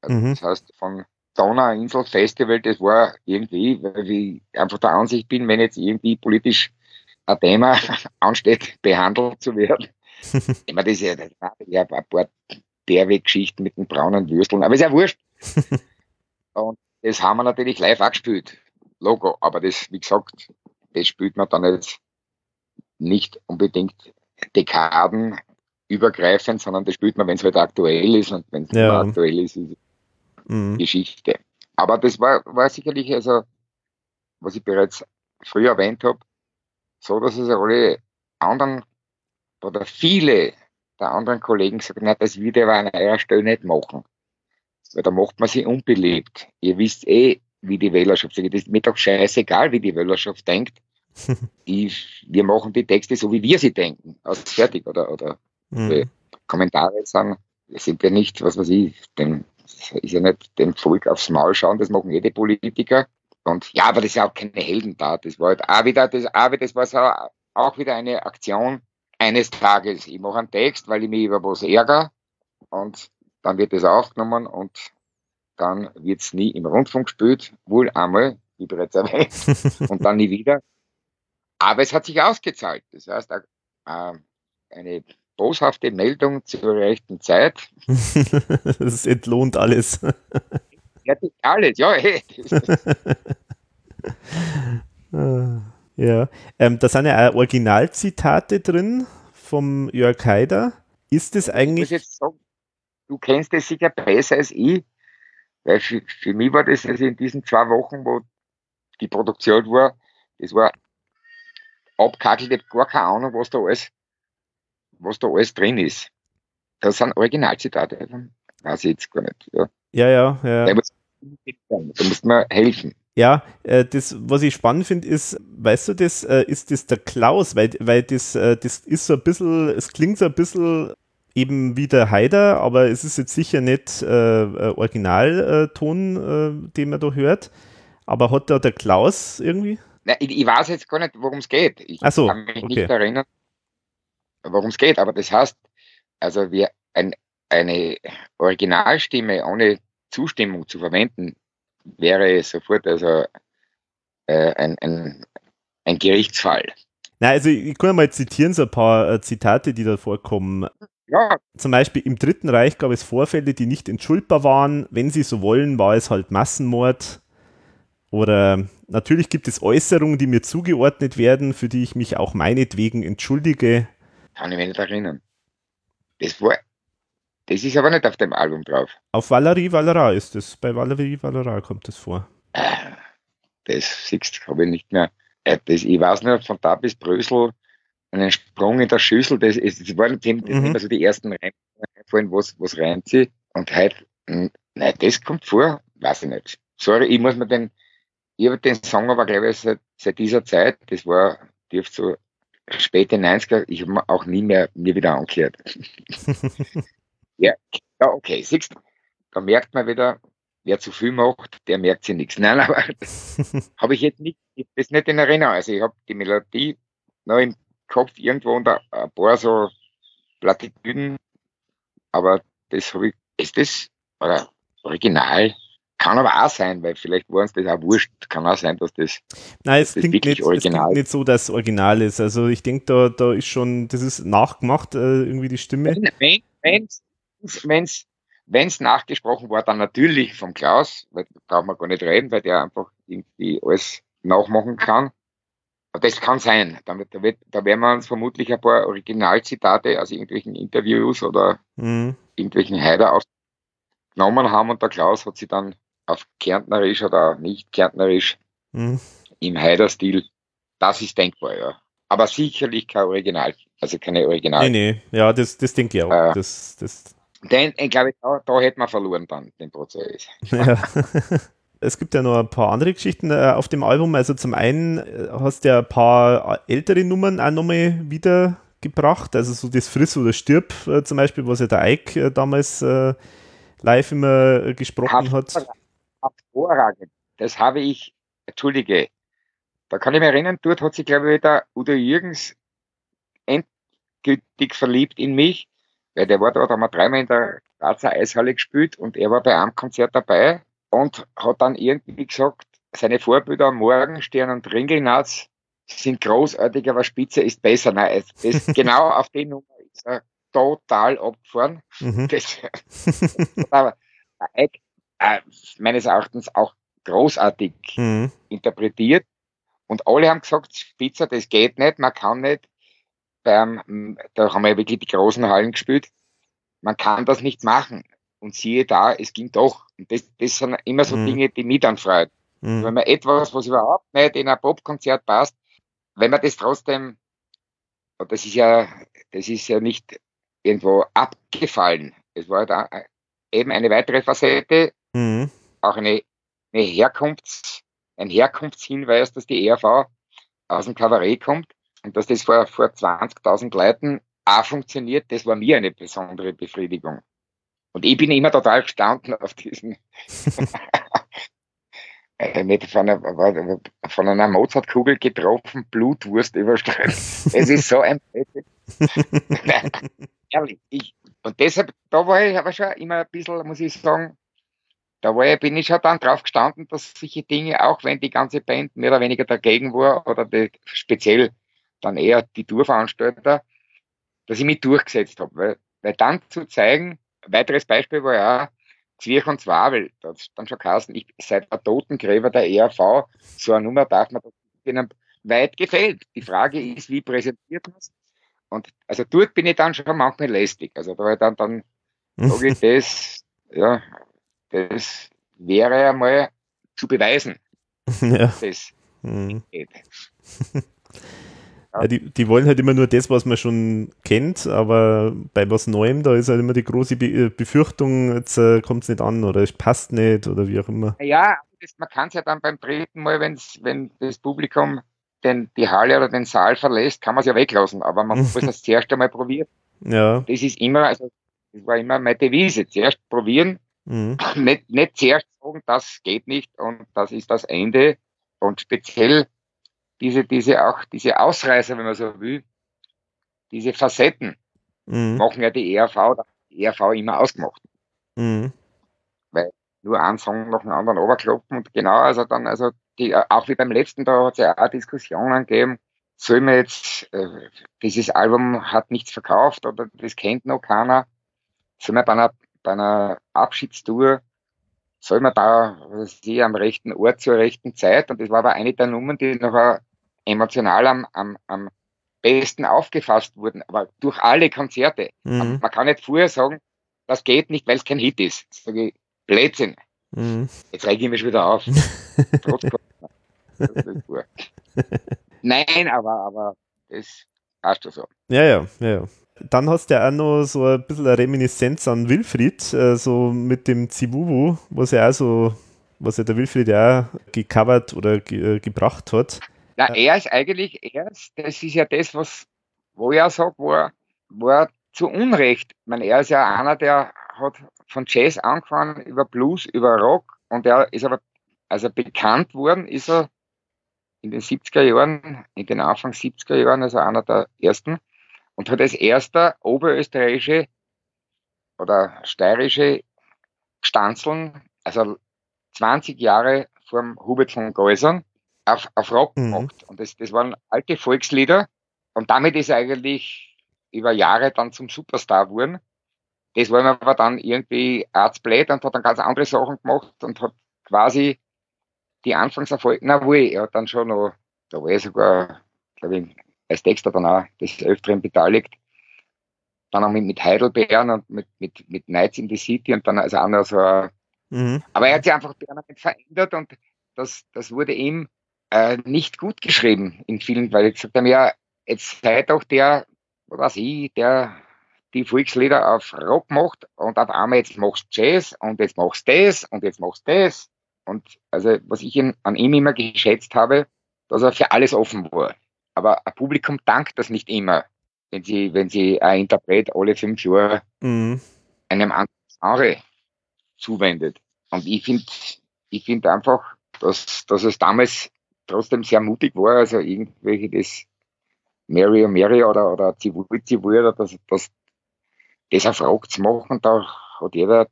Mhm. Das heißt, von Donauinsel Festival, das war irgendwie, weil ich einfach der Ansicht bin, wenn jetzt irgendwie politisch ein Thema ansteht, behandelt zu werden. ich meine, das ist ja, ja ein paar Derweg-Geschichten mit den braunen Würsteln, aber ist ja wurscht. und das haben wir natürlich live auch gespielt. Logo, aber das, wie gesagt, das spielt man dann jetzt nicht unbedingt Dekaden übergreifend, sondern das spielt man, wenn es halt aktuell ist und wenn es Ja. aktuell ist, ist Mhm. Geschichte. Aber das war, war sicherlich, also, was ich bereits früher erwähnt habe, so, dass es alle anderen oder viele der anderen Kollegen haben, "Na, das würde aber an eurer Stelle nicht machen. Weil da macht man sich unbeliebt. Ihr wisst eh, wie die Wählerschaft sagt. Das ist mir doch scheißegal, wie die Wählerschaft denkt. Die, wir machen die Texte so, wie wir sie denken. Also fertig. Oder, oder Mhm. Kommentare sind, sind ja nicht, was weiß ich, dem, ist ja nicht dem Volk aufs Maul schauen, das machen jede Politiker. Und ja, aber das ist ja auch keine Heldentat. Das war halt auch wieder, das, auch das war so, auch wieder eine Aktion eines Tages. Ich mache einen Text, weil ich mich über was ärgere und dann wird es aufgenommen und dann wird es nie im Rundfunk gespielt, wohl einmal, wie bereits erwähnt, und dann nie wieder. Aber es hat sich ausgezahlt. Das heißt, äh, eine boshafte Meldung zur rechten Zeit. das entlohnt alles. Fertig, alles, ja, hey. Ah, ja, ähm, da sind ja auch Originalzitate drin vom Jörg Haider. Ist das Ich muss eigentlich, jetzt sagen, du kennst das sicher besser als ich, weil für, für mich war das also in diesen zwei Wochen, wo die Produktion war, das war abkackelt, ich hab gar keine Ahnung, was da alles, was da alles drin ist. Das sind Originalzitate, weiß ich jetzt gar nicht. Ja. ja, ja, Da ja, muss, da muss man helfen. Ja, äh, das, was ich spannend finde, ist, weißt du, das äh, ist das der Klaus, weil, weil das, äh, das ist so ein bisschen, es klingt so ein bisschen eben wie der Haider, aber es ist jetzt sicher nicht äh, Originalton, äh, den man da hört. Aber hat da der Klaus irgendwie? Na, ich, ich weiß jetzt gar nicht, worum es geht. Ich so, kann mich okay. nicht erinnern, worum es geht, aber das heißt, also wir ein, eine Originalstimme ohne Zustimmung zu verwenden, wäre sofort also äh, ein, ein, ein Gerichtsfall. Na, also ich kann mal zitieren, so ein paar äh, Zitate, die da vorkommen. Ja, Zum Beispiel im Dritten Reich gab es Vorfälle, die nicht entschuldbar waren. Wenn sie so wollen, war es halt Massenmord. Oder natürlich gibt es Äußerungen, die mir zugeordnet werden, für die ich mich auch meinetwegen entschuldige. Kann ich mich nicht erinnern. Das war, das ist aber nicht auf dem Album drauf. Auf Valerie Valera ist es. Bei Valerie Valera kommt es vor. Äh, Das siehst habe ich nicht mehr. Äh, Das, ich weiß nur, von da bis Brösel einen Sprung in der Schüssel, das, ist, das waren dem, Mhm. immer so die ersten Reime, einfallen, was, was sie. Und heute, nein, das kommt vor, weiß ich nicht. Sorry, ich muss mir den, ich habe den Song aber, glaube ich, seit, seit dieser Zeit, das war, dürfte so späte 90er, ich habe auch nie mehr mir wieder angehört. ja, ja, okay, siehst da merkt man wieder, wer zu viel macht, der merkt sich nichts. Nein, aber habe ich jetzt nicht, ich das nicht in Erinnerung. Also ich habe die Melodie noch im Kopf irgendwo unter ein paar so Plattitüden, aber das habe ich, ist das, oder original? Kann aber auch sein, weil vielleicht war uns das auch wurscht. Kann auch sein, dass das, Nein, es Das klingt, wirklich nicht, es original. klingt nicht so, dass es original ist. Also ich denke, da, da ist schon, das ist nachgemacht, äh, irgendwie die Stimme. wenn, wenn's, wenn's, wenn's nachgesprochen war, dann natürlich vom Klaus, weil da brauchen wir gar nicht reden, weil der einfach irgendwie alles nachmachen kann. Aber das kann sein. Damit, da, wird, da werden wir uns vermutlich ein paar Originalzitate aus irgendwelchen Interviews oder Mhm. irgendwelchen Heider aufgenommen haben und der Klaus hat sie dann auf Kärntnerisch oder nicht Kärntnerisch Mhm. im Heider-Stil. Das ist denkbar, ja. Aber sicherlich kein Original, also keine Original. Nee, nee, ja, das, das denke ich auch. Äh. Das, das, Den, ich glaube, da, da hätte man verloren dann, den Prozess. ja. Es gibt ja noch ein paar andere Geschichten äh, auf dem Album. Also zum einen äh, hast du ja ein paar ältere Nummern auch nochmal wiedergebracht. Also so das Friss oder Stirb äh, zum Beispiel, was ja der Ike äh, damals äh, live immer äh, gesprochen hat. Hervorragend. Das habe ich, entschuldige, da kann ich mich erinnern, dort hat sich, glaube ich, der Udo Jürgens endgültig verliebt in mich, weil der war da haben wir dreimal in der Grazer Eishalle gespielt und er war bei einem Konzert dabei und hat dann irgendwie gesagt, seine Vorbilder Morgenstern und Ringelnatz sind großartig, aber Spitze ist besser. Nein, das, genau auf die Nummer ist er total abgefahren. Mhm. Das, aber äh, äh, meines Erachtens auch großartig Mhm. interpretiert. Und alle haben gesagt, Spitzer, das geht nicht, man kann nicht. Beim, da haben wir ja wirklich die großen Hallen gespielt. Man kann das nicht machen. Und siehe da, es ging doch. Und das, das sind immer so Mhm. Dinge, die mich dann freuen. Wenn Mhm. man etwas, was überhaupt nicht in ein Popkonzert passt, wenn man das trotzdem, und das ist ja, das ist ja nicht irgendwo abgefallen. Es war da äh, eben eine weitere Facette, Mhm. auch eine, eine Herkunfts, ein Herkunftshinweis, dass die ERV aus dem Kabarett kommt und dass das vor, vor 20.000 Leuten auch funktioniert, das war mir eine besondere Befriedigung. Und ich bin immer total gestanden auf diesen, äh, nicht von einer, von einer Mozartkugel getroffen, Blutwurst überstrahlt. Es ist so ein Blödsinn. Ehrlich, ich, und deshalb, da war ich aber schon immer ein bisschen, muss ich sagen, da war ich, bin ich schon dann drauf gestanden, dass solche Dinge, auch wenn die ganze Band mehr oder weniger dagegen war, oder die, speziell dann eher die Tourveranstalter, dass ich mich durchgesetzt habe. Weil, weil dann zu zeigen, ein weiteres Beispiel war ja auch Zwirch und Zwavel, da hat dann schon geheißen, ich seit der Totengräber der ERV, so eine Nummer darf man denen weit gefällt. Die Frage ist, wie präsentiert man es? Und also dort bin ich dann schon manchmal lästig. Also da war ich dann, dann sage ich, das, ja, das wäre einmal zu beweisen, ja. dass das Mhm. geht. Ja, die, die wollen halt immer nur das, was man schon kennt, aber bei was Neuem, da ist halt immer die große Be äh, Befürchtung, jetzt äh, kommt es nicht an oder es passt nicht oder wie auch immer. Ja, das, man kann es ja dann beim dritten Mal, wenn's, wenn das Publikum den, die Halle oder den Saal verlässt, kann man es ja weglassen. Aber man muss es zuerst einmal probieren. Ja. Das ist immer, also das war immer meine Devise. Zuerst probieren, Mhm. nicht, nicht zuerst sagen, das geht nicht und das ist das Ende. Und speziell diese, diese auch, diese Ausreißer, wenn man so will, diese Facetten Mhm. machen ja die ERV, die ERV immer ausgemacht. Mhm. Nur einen Song nach dem anderen oberkloppen und genau, also dann, also die, auch wie beim letzten, da hat es ja auch Diskussionen gegeben, soll man jetzt, äh, dieses Album hat nichts verkauft oder das kennt noch keiner, soll man bei einer, bei einer Abschiedstour, soll man da, ich, am rechten Ort zur rechten Zeit und das war aber eine der Nummern, die noch emotional am, am, am besten aufgefasst wurden, aber durch alle Konzerte. Mhm. Man kann nicht vorher sagen, das geht nicht, weil es kein Hit ist. Sag ich, Blödsinn. Mhm. Jetzt rege ich mich wieder auf. Nein, aber, aber das passt schon so. Ja, ja, ja, ja. Dann hast du ja auch noch so ein bisschen eine Reminiszenz an Wilfried, äh, so mit dem Zivuvu, was ja auch was ja der Wilfried ja auch gecovert oder ge äh, gebracht hat. Na, er ist eigentlich, er ist, das ist ja das, was, wo er, wo er zu Unrecht, ich meine, er ist ja einer, der hat von Jazz angefangen, über Blues, über Rock, und er ist aber, also bekannt worden ist er in den 70er Jahren, in den Anfang 70er Jahren, also einer der ersten, und hat als erster oberösterreichische oder steirische Stanzeln, also 20 Jahre vorm Hubert von Geusern, auf, auf Rock Mhm. gemacht. Und das, das waren alte Volkslieder. Und damit ist er eigentlich über Jahre dann zum Superstar geworden. Das war ihm aber dann irgendwie Arztblät und hat dann ganz andere Sachen gemacht und hat quasi die Anfangserfolge, na wohl, er hat dann schon noch, da war er sogar, glaube ich, als Texter dann auch des Öfteren beteiligt. Dann auch mit, mit Heidelbeeren und mit, mit, mit Nights in the City und dann also auch noch so Mhm. aber er hat sich einfach permanent verändert und das, das wurde ihm äh, nicht gut geschrieben in vielen, weil ich gesagt haben, ja, jetzt sei doch der, was weiß ich, der die Volkslieder auf Rock macht und auf einmal jetzt machst du Jazz und jetzt machst du das und jetzt machst du das. Und also was ich an ihm immer geschätzt habe, dass er für alles offen war. Aber ein Publikum dankt das nicht immer, wenn sie, wenn sie ein Interpret alle fünf Jahre Mhm. einem anderen Genre zuwendet. Und ich finde, ich finde einfach, dass, dass es damals trotzdem sehr mutig war, also irgendwelche das Mary und Mary oder, oder Zivui Zivui oder das, das, das auf Rock zu machen, da hat jeder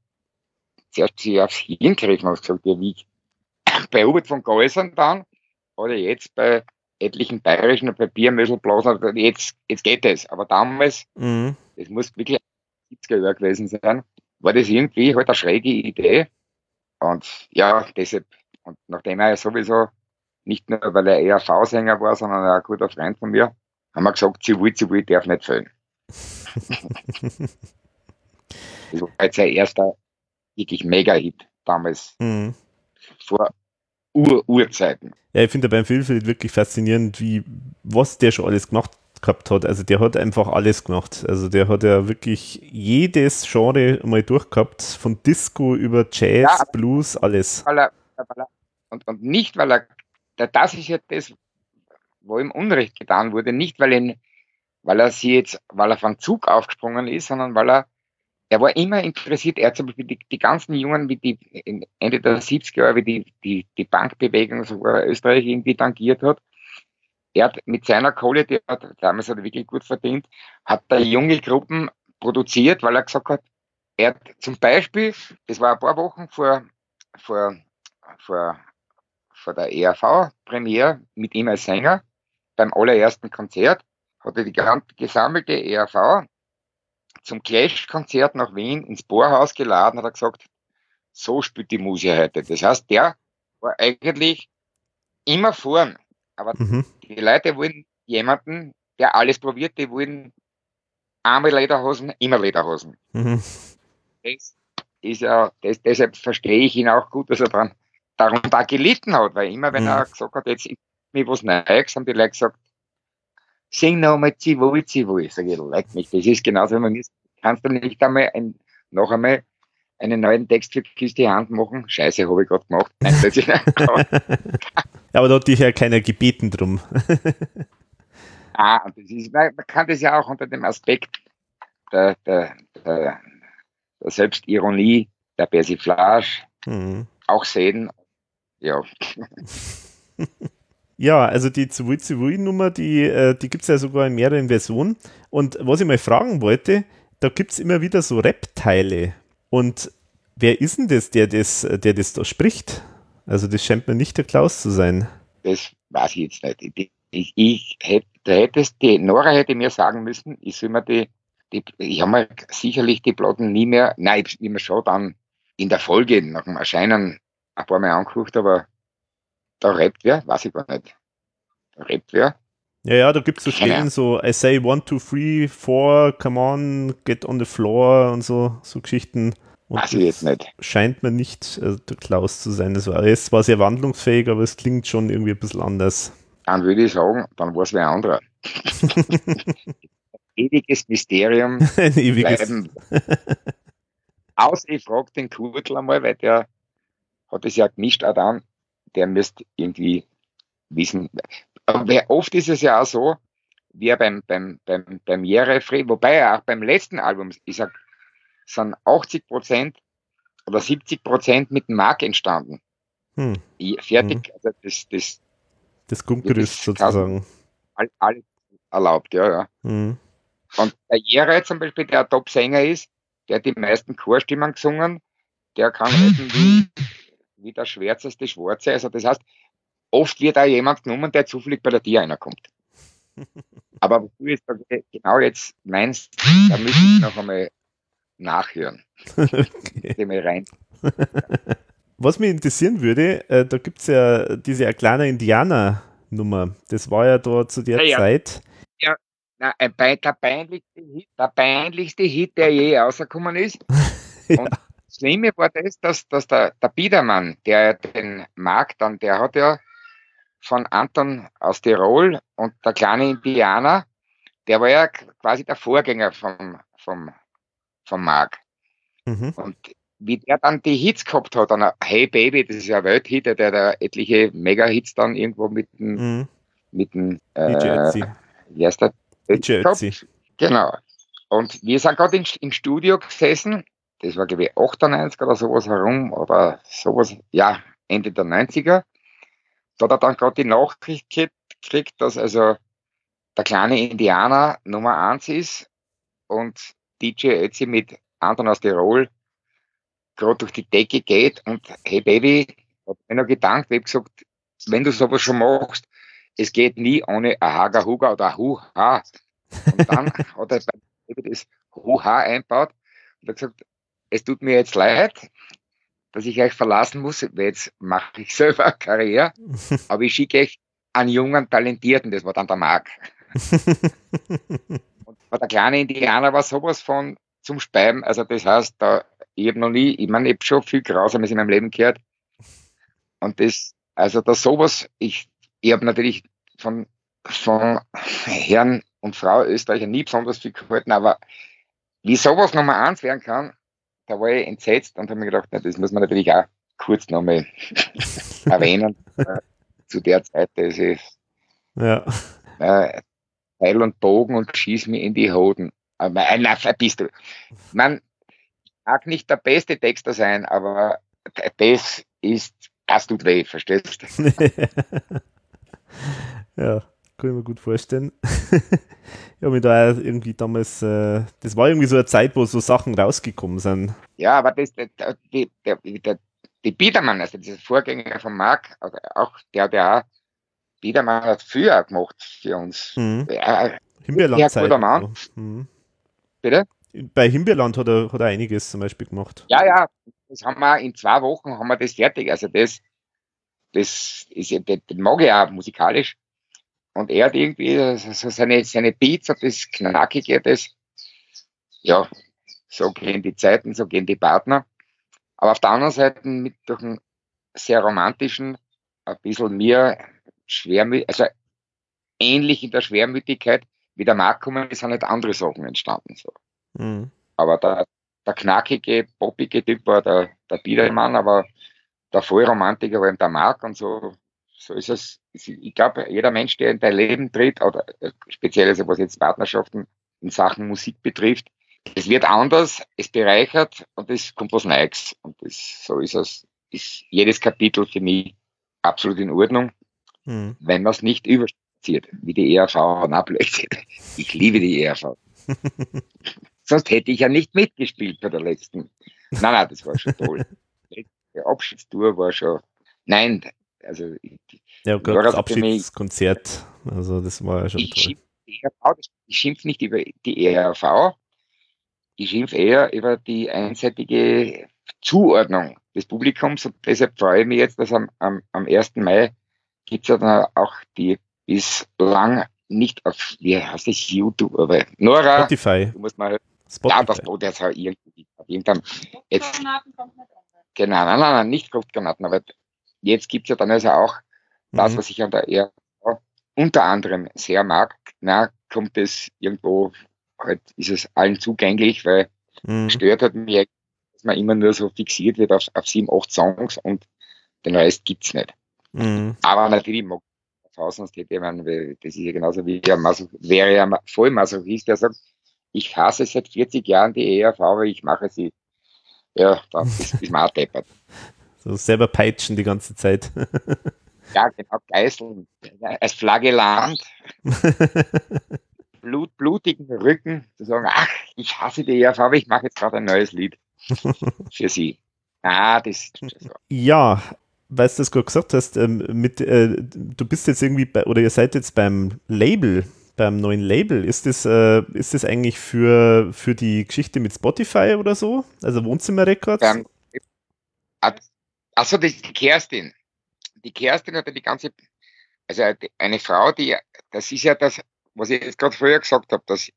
zuerst sich aufs Hirn gegriffen und gesagt, ja, wie bei Hubert von Geusern dann, oder jetzt bei etlichen bayerischen bei Biermöselblasen, jetzt, jetzt geht es. Aber damals Mhm. das muss wirklich 70er Jahre gewesen sein, war das irgendwie halt eine schräge Idee. Und ja, deshalb, und nachdem er ja sowieso nicht nur, weil er eher V-Sänger war, sondern auch ein guter Freund von mir, haben wir gesagt, sie will, sie will, darf nicht fehlen. Das war jetzt sein erster wirklich Mega-Hit damals, Mhm. vor Ur-Urzeiten. Ja, ich finde beim Wilfried wirklich faszinierend, wie, was der schon alles gemacht gehabt hat. Also der hat einfach alles gemacht. Also der hat ja wirklich jedes Genre mal durchgehabt, von Disco über Jazz, Ja. Blues, alles. weil er, weil er und, und nicht, weil er, da- das ist ja das, wo ihm Unrecht getan wurde, nicht weil ihn, weil er sie jetzt, weil er vom Zug aufgesprungen ist, sondern weil er, er war immer interessiert, er hat zum Beispiel die, die ganzen Jungen, wie die Ende der 70er Jahre, wie die, die, die Bankbewegung sogar Österreich irgendwie tangiert hat. Er hat mit seiner Kohle, die hat, damals hat er wirklich gut verdient, hat da junge Gruppen produziert, weil er gesagt hat, er hat zum Beispiel, das war ein paar Wochen vor, vor, vor, vor der ERV-Premiere mit ihm als Sänger beim allerersten Konzert, hat er die gesammelte ERV zum Clash-Konzert nach Wien ins Bohrhaus geladen, hat er gesagt, so spielt die Musik heute. Das heißt, der war eigentlich immer vorn. Aber Mhm. die Leute wollen jemanden, der alles probiert, die wollen einmal Lederhosen, immer Lederhosen. Mhm. Das ist ja, das, deshalb verstehe ich ihn auch gut, dass er dann darunter gelitten hat, weil immer wenn Mhm. er gesagt hat, jetzt ist mir was Neues, haben die Leute gesagt, sing nochmal Zivui, Zivui. Sag ich, leck mich, das ist genauso, wenn man ist, kannst du nicht einmal ein, noch einmal einen neuen Text für Christi Hand machen. Scheiße, habe ich gerade gemacht. Nein, plötzlich. Aber da hat dich ja keiner gebeten drum. ah, und das ist, man, man kann das ja auch unter dem Aspekt der, der, der, der Selbstironie, der Persiflage Mhm. auch sehen. Ja, Ja, also die Zivui Zivui Nummer, die, äh, die gibt es ja sogar in mehreren Versionen. Und was ich mal fragen wollte, da gibt es immer wieder so Rap-Teile. Und wer ist denn das, der das, der das da spricht? Also das scheint mir nicht der Klaus zu sein. das weiß ich jetzt nicht. Ich, ich, ich hätte, da hättest die Nora hätte mir sagen müssen, ich soll mir die, die ich habe mir sicherlich die Platten nie mehr, nein, ich habe mir schon dann in der Folge nach dem Erscheinen ein paar Mal angeguckt, aber da rappt wer, weiß ich gar nicht. Da rappt wer. Ja, ja, da gibt es so Stellen, so I say one, two, three, four, come on, get on the floor und so, so Geschichten. Und Weiß ich jetzt nicht. scheint mir nicht äh, der Klaus zu sein. Das war, ist zwar sehr wandlungsfähig, aber es klingt schon irgendwie ein bisschen anders. Dann würde ich sagen, dann war es wer anderer. Ewiges Mysterium Ein ewiges. bleiben. Aus, ich frage den Kurtl einmal, weil der hat es ja gemischt auch dann, der müsste irgendwie wissen. Aber wer- oft ist es ja auch so, wie er beim, beim, beim, beim Jährefree, wobei er auch beim letzten Album, ich sag, sind 80 Prozent oder 70 Prozent mit dem Mark entstanden. Hm, Fertig, also das, das das Grundgerüst sozusagen. all- alles erlaubt, ja, ja. Hm. Und der Jere zum Beispiel, der Top-Sänger ist, der hat die meisten Chorstimmen gesungen, der kann reden wie, der schwärzeste Schwarze. Also das heißt, oft wird da jemand genommen, der zufällig bei der Tier reinkommt. Aber was du jetzt genau jetzt meinst, da müssen ich noch einmal nachhören. Okay. Rein. Was mich interessieren würde, äh, da gibt es ja diese kleine Indianer-Nummer. Das war ja da zu der Ja, ja. Zeit. Na, ein Pe- der, peinlichste Hit, der peinlichste Hit, der je rausgekommen ist. Und das Schlimme war das, dass, dass der, der Biedermann, der den Markt dann, der hat ja von Anton aus Tirol und der kleine Indianer, der war ja quasi der Vorgänger vom, vom, vom Mark. Mhm. Und wie der dann die Hits gehabt hat, dann Hey Baby, das ist ja Welthit, der da etliche Mega-Hits dann irgendwo mit dem, Mhm. mit dem, äh, wie heißt der? Genau. Und wir sind gerade im Studio gesessen, das war glaube ich 98 oder sowas herum, oder sowas, ja, Ende der 90er. Da hat er dann gerade die Nachricht ge- gekriegt, dass also der kleine Indianer Nummer eins ist und DJ Ötzi mit Anton aus Tirol gerade durch die Decke geht und hey Baby, hab mir noch gedankt, ich hab gesagt, wenn du sowas schon machst, es geht nie ohne ein Haga Huga oder Hu-Ha. Und dann hat er das Hu-Ha einbaut und hat gesagt, es tut mir jetzt leid, dass ich euch verlassen muss, weil jetzt mache ich selber eine Karriere, aber ich schicke euch einen jungen Talentierten, das war dann der Marc. Und der kleine Indianer war sowas von zum Speiben. Also das heißt, da, ich habe noch nie, ich meine, ich habe schon viel Grausames in meinem Leben gehört. Und das, also da sowas, ich, ich habe natürlich von, von Herrn und Frau Österreicher nie besonders viel gehalten, aber wie sowas Nummer eins werden kann, da war ich entsetzt und habe mir gedacht, na, das muss man natürlich auch kurz nochmal erwähnen. Äh, Zu der Zeit, das ist ja. äh, Pfeil und Bogen und schieß mir in die Hoden. Aber, äh, na, bist du. Man mag nicht der beste Texter sein, aber das ist, das tut weh, verstehst du? ja, kann ich mir gut vorstellen. ich habe mich da irgendwie damals, äh, das war irgendwie so eine Zeit, wo so Sachen rausgekommen sind. Ja, aber das, der, die, der, der, die Biedermann, also dieser Vorgänger von Marc, also auch der, der auch, Biedermann hat früher gemacht für uns. Mhm. Ja, Himbeerland-Zeit. Mann. und so. Mhm. bitte? Bei Himbeerland hat er, hat er einiges zum Beispiel gemacht. Ja, ja, das haben wir in zwei Wochen haben wir das fertig. Also das, das ist ja, den mag ich auch musikalisch. Und er hat irgendwie so seine, seine Beats und das Knackige, das, ja, so gehen die Zeiten, so gehen die Partner. Aber auf der anderen Seite mit durch einen sehr romantischen, ein bisschen mir schwermütig, also ähnlich in der Schwermütigkeit, wie der ist, sind halt andere Sachen entstanden. So. Mhm. Aber der, der knackige, poppige Typ war der, der Biedermann, aber der Vollromantiker war eben der Marc und so ist es. Ich glaube, jeder Mensch, der in dein Leben tritt, oder äh, speziell also was jetzt Partnerschaften in Sachen Musik betrifft, es wird anders, es bereichert und es kommt was Neues. Und das, so ist es, ist jedes Kapitel für mich absolut in Ordnung, hm. wenn man es nicht überstziert, wie die ERV. Na, Blödsinn. Ich liebe die ERV. Sonst hätte ich ja nicht mitgespielt bei der letzten. Nein, nein, das war schon toll. Die Abschiedstour war schon, nein, also. Ja, Gott, das Abschiedskonzert, also das war ja schon ich toll. Schimpf, ich schimpfe nicht über die ERV, ich schimpfe eher über die einseitige Zuordnung des Publikums und deshalb freue ich mich jetzt, dass am, am, am 1. Mai gibt es ja dann auch die bislang nicht auf, wie heißt das, YouTube, aber Nora, Spotify. du musst mal, Spotify. ja, das Brot jetzt auch irgendwie, irgendwann, jetzt, genau, nein, nein, nein, nicht Fruchtgranaten, aber jetzt gibt's ja dann also auch mhm. das, was ich an der eher unter anderem sehr mag, na, kommt es irgendwo, halt ist es allen zugänglich, weil mhm. stört hat mich, dass man immer nur so fixiert wird auf, auf sieben, acht Songs und den Rest gibt's nicht. Mhm. Aber natürlich mag sonst hätte man, das ist ja genauso wie der Masoch, wäre ja Vollmasochist, der sagt, ich hasse seit 40 Jahren die ERV, aber ich mache sie. Ja, das ist, ist mal deppert. So selber peitschen die ganze Zeit. ja, genau, geißeln. Als Flagellant. Blut, blutigen Rücken zu sagen, ach, ich hasse die ERV, aber ich mache jetzt gerade ein neues Lied für sie. Ah, das so. Ja, weil du das gerade gesagt hast, ähm, mit, äh, du bist jetzt irgendwie bei, oder ihr seid jetzt beim Label, beim neuen Label. Ist das, äh, ist das eigentlich für, für die Geschichte mit Spotify oder so? Also Wohnzimmerrecords? Ähm, achso, das ist die Kerstin. Die Kerstin hat ja die ganze, also eine Frau, die, das ist ja das, was ich jetzt gerade früher gesagt habe, dass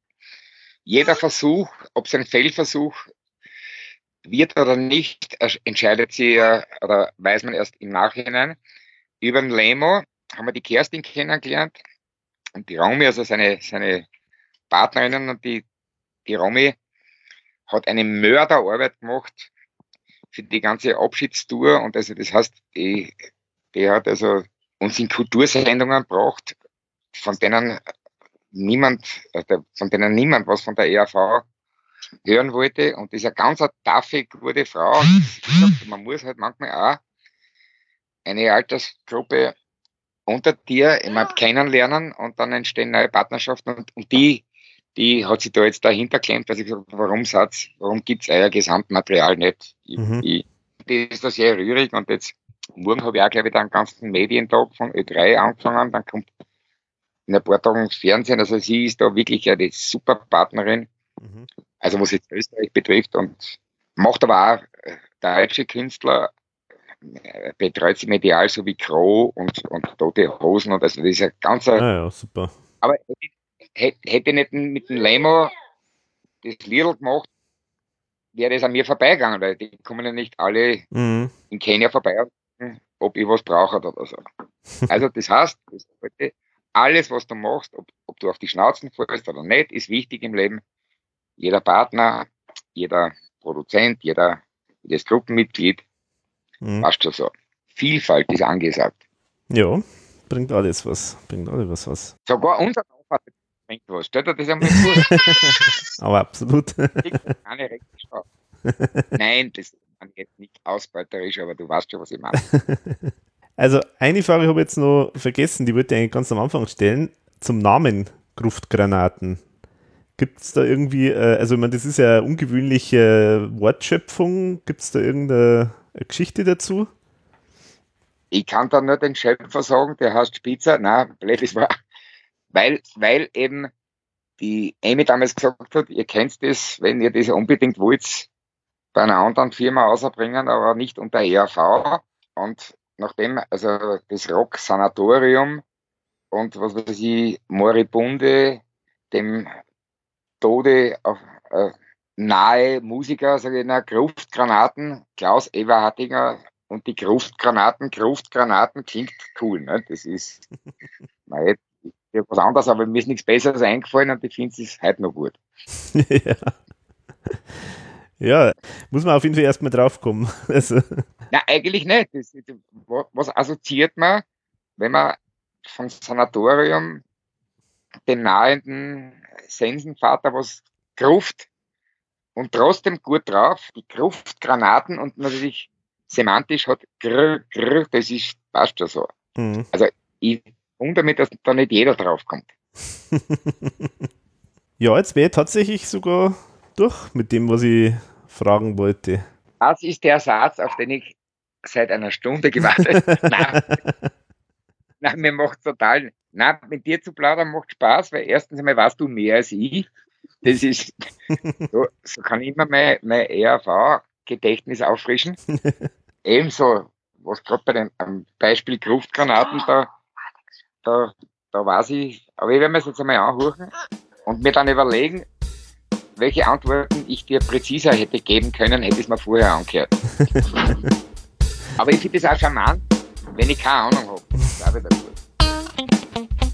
jeder Versuch, ob es ein Fehlversuch wird oder nicht, entscheidet sie oder weiß man erst im Nachhinein. Über den Lemo haben wir die Kerstin kennengelernt und die Romy, also seine, seine Partnerinnen und die, die Romy hat eine Mörderarbeit gemacht für die ganze Abschiedstour und also das heißt, die, die hat also uns in Kultursendungen gebracht, von denen niemand, also von denen niemand was von der ERV hören wollte. Und das ist eine ganz taffe, gute Frau. Man muss halt manchmal auch eine Altersgruppe unter dir immer kennenlernen und dann entstehen neue Partnerschaften und, und die, die hat sich da jetzt dahinter klemmt, weil sie gesagt warum Satz, warum gibt's euer Gesamtmaterial nicht? Ich, mhm. ich, das ist da sehr rührig und jetzt morgen habe ich auch, glaube ich, den ganzen Medientag von Ö3 angefangen, dann kommt in ein paar Tagen das Fernsehen, also sie ist da wirklich eine super Partnerin Mhm. Also was jetzt Österreich betrifft und macht aber auch äh, deutsche Künstler, äh, betreut sie medial so wie Crow und, und Tote Hosen und also das ist ja ganz ah, ja, super. Aber hätte, hätte nicht mit dem Lemo das Lidl gemacht, wäre das an mir vorbeigegangen, weil die kommen ja nicht alle mhm. in Kenia vorbei, ob ich was brauche oder so. Also das heißt, das alles, was du machst, ob, ob du auf die Schnauzen fällst oder nicht, ist wichtig im Leben jeder Partner, jeder Produzent, jeder, jedes Gruppenmitglied, mhm. passt schon so. Vielfalt ist angesagt. Ja, bringt alles was. Bringt alles was. Sogar unser Aufwand was. Stellt dir das einmal vor. Aber absolut. Keine Nein, das ist jetzt nicht ausbeuterisch, aber du weißt schon, was ich meine. Also eine Frage habe ich jetzt noch vergessen, die wollte ich eigentlich ganz am Anfang stellen, zum Namen Gruftgranaten. Gibt es da irgendwie, äh, also ich meine, das ist ja eine ungewöhnliche Wortschöpfung. Gibt es da irgendeine Geschichte dazu? Ich kann da nur den Schöpfer sagen, der heißt Spitzer. Nein, blöd ist war. Weil, weil eben die Amy damals gesagt hat, ihr kennt das, wenn ihr das unbedingt wollt, bei einer anderen Firma ausbringen, aber nicht unter ERV. Und nachdem, also das Rock Sanatorium und was weiß ich, Moribunde, dem Tode auf, äh, nahe Musiker, sage ich mal, Gruftgranaten, Klaus Eberhardinger und die Gruftgranaten, Gruftgranaten klingt cool, ne? Das ist, nein, was anderes, aber mir ist nichts Besseres eingefallen und ich finde es heute noch gut. ja. Ja, muss man auf jeden Fall erstmal draufkommen. Also, Na, eigentlich nicht. Das, was assoziiert man, wenn man vom Sanatorium den nahenden Sensenvater was gruft und trotzdem gut drauf, die Gruftgranaten und natürlich semantisch hat grr, grr, das ist, passt schon so. mhm. Ich wundere mich, dass da nicht jeder draufkommt. ja, jetzt wäre ich tatsächlich sogar durch mit dem, was ich fragen wollte. Das ist der Satz, auf den ich seit einer Stunde gewartet Nein, nein, mir macht total. Nein, mit dir zu plaudern macht Spaß, weil erstens einmal weißt du mehr als ich. Das ist, so, so kann ich immer mein, mein ERV-Gedächtnis auffrischen. Ebenso, was gerade bei dem Beispiel Gruftgranaten, da, da, da weiß ich, aber ich werde mir das jetzt einmal anhören und mir dann überlegen, welche Antworten ich dir präziser hätte geben können, hätte ich es mir vorher angehört. aber ich finde es auch charmant, wenn ich keine Ahnung habe. Das ist auch wieder gut.